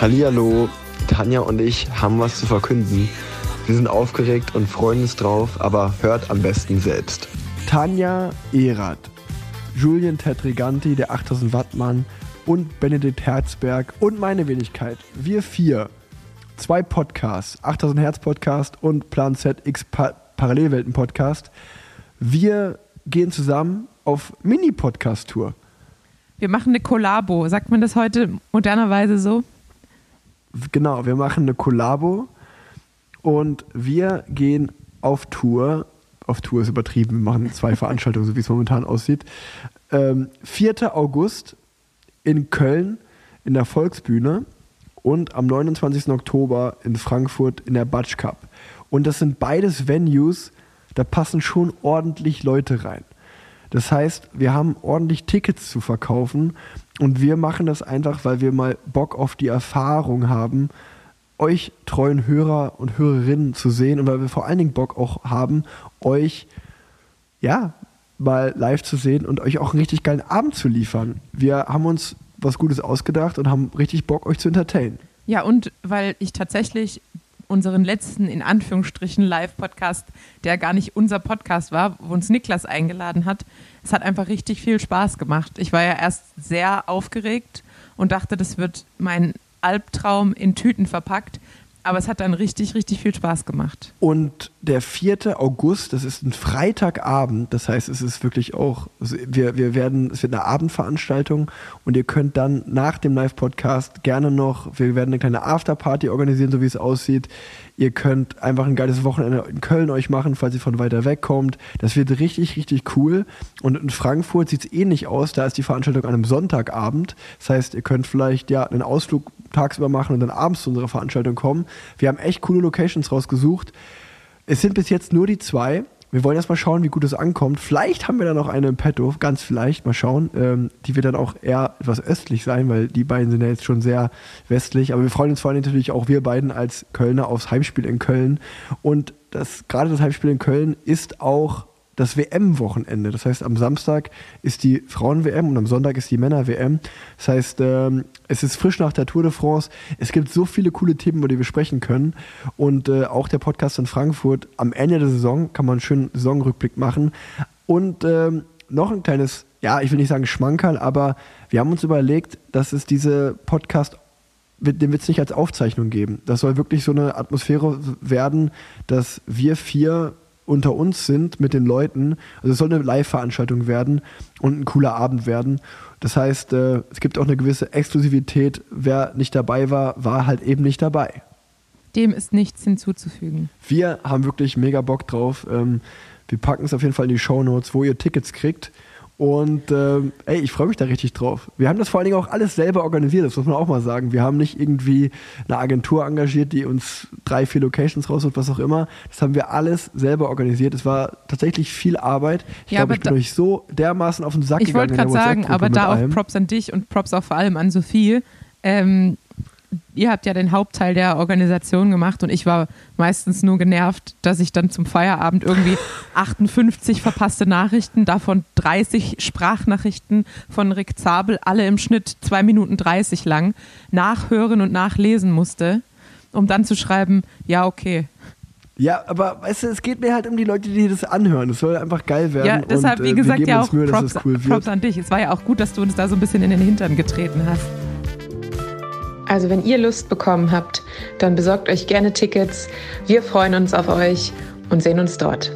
Hallihallo, Tanja und ich haben was zu verkünden. Wir sind aufgeregt und freuen uns drauf, aber hört am besten selbst. Tanja Erath, Julian Tetriganti, der 8000 Wattmann und Benedikt Herzberg und meine Wenigkeit. Wir vier. Zwei Podcasts, 8000 Hertz Podcast und Plan Z X pa Parallelwelten Podcast. Wir gehen zusammen auf Mini-Podcast-Tour. Wir machen eine Kollabo. Sagt man das heute modernerweise so? Genau, wir machen eine Kollabo und wir gehen auf Tour. Auf Tour ist übertrieben, wir machen zwei Veranstaltungen, so wie es momentan aussieht. Ähm, 4. August in Köln in der Volksbühne und am 29. Oktober in Frankfurt in der Batsch Cup. Und das sind beides Venues, da passen schon ordentlich Leute rein. Das heißt, wir haben ordentlich Tickets zu verkaufen und wir machen das einfach, weil wir mal Bock auf die Erfahrung haben, euch treuen Hörer und Hörerinnen zu sehen und weil wir vor allen Dingen Bock auch haben, euch ja mal live zu sehen und euch auch einen richtig geilen Abend zu liefern. Wir haben uns was Gutes ausgedacht und haben richtig Bock, euch zu entertainen. Ja, und weil ich tatsächlich unseren letzten, in Anführungsstrichen, Live-Podcast, der gar nicht unser Podcast war, wo uns Niklas eingeladen hat, es hat einfach richtig viel Spaß gemacht. Ich war ja erst sehr aufgeregt und dachte, das wird mein Albtraum in Tüten verpackt. Aber es hat dann richtig, richtig viel Spaß gemacht. Und der 4. August, das ist ein Freitagabend, das heißt, es ist wirklich auch, also wir, wir werden, es wird eine Abendveranstaltung und ihr könnt dann nach dem Live-Podcast gerne noch, wir werden eine kleine Afterparty organisieren, so wie es aussieht. Ihr könnt einfach ein geiles Wochenende in Köln euch machen, falls ihr von weiter weg kommt. Das wird richtig, richtig cool. Und in Frankfurt sieht es ähnlich aus. Da ist die Veranstaltung an einem Sonntagabend. Das heißt, ihr könnt vielleicht ja einen Ausflug tagsüber machen und dann abends zu unserer Veranstaltung kommen. Wir haben echt coole Locations rausgesucht. Es sind bis jetzt nur die zwei. Wir wollen erstmal schauen, wie gut es ankommt. Vielleicht haben wir da noch eine im Petto, ganz vielleicht, mal schauen. Ähm, die wird dann auch eher etwas östlich sein, weil die beiden sind ja jetzt schon sehr westlich. Aber wir freuen uns vor allem natürlich auch wir beiden als Kölner aufs Heimspiel in Köln. Und das, gerade das Heimspiel in Köln ist auch das WM-Wochenende. Das heißt, am Samstag ist die Frauen-WM und am Sonntag ist die Männer-WM. Das heißt, ähm, es ist frisch nach der Tour de France. Es gibt so viele coole Themen, über die wir sprechen können. Und äh, auch der Podcast in Frankfurt. Am Ende der Saison kann man einen schönen Saisonrückblick machen. Und ähm, noch ein kleines, ja, ich will nicht sagen Schmankerl, aber wir haben uns überlegt, dass es diese Podcast den wird es nicht als Aufzeichnung geben. Das soll wirklich so eine Atmosphäre werden, dass wir vier unter uns sind mit den Leuten. Also es soll eine Live-Veranstaltung werden und ein cooler Abend werden. Das heißt, äh, es gibt auch eine gewisse Exklusivität. Wer nicht dabei war, war halt eben nicht dabei. Dem ist nichts hinzuzufügen. Wir haben wirklich mega Bock drauf. Ähm, wir packen es auf jeden Fall in die Show Notes, wo ihr Tickets kriegt. Und ähm, ey, ich freue mich da richtig drauf. Wir haben das vor allen Dingen auch alles selber organisiert, das muss man auch mal sagen. Wir haben nicht irgendwie eine Agentur engagiert, die uns drei, vier Locations rausholt, was auch immer. Das haben wir alles selber organisiert. Es war tatsächlich viel Arbeit. Ich ja, glaube, ich bin euch so dermaßen auf den Sack ich gegangen. Ich wollte gerade sagen, aber da auch Props an dich und Props auch vor allem an Sophie. Ähm, ihr habt ja den Hauptteil der Organisation gemacht und ich war meistens nur genervt, dass ich dann zum Feierabend irgendwie 58 verpasste Nachrichten, davon 30 Sprachnachrichten von Rick Zabel, alle im Schnitt 2 Minuten 30 lang, nachhören und nachlesen musste, um dann zu schreiben, ja, okay. Ja, aber weißt du, es geht mir halt um die Leute, die das anhören. Es soll einfach geil werden. Ja, deshalb, und, wie äh, gesagt, ja auch Mühe, Props, cool Props an dich. Es war ja auch gut, dass du uns da so ein bisschen in den Hintern getreten hast. Also wenn ihr Lust bekommen habt, dann besorgt euch gerne Tickets. Wir freuen uns auf euch und sehen uns dort.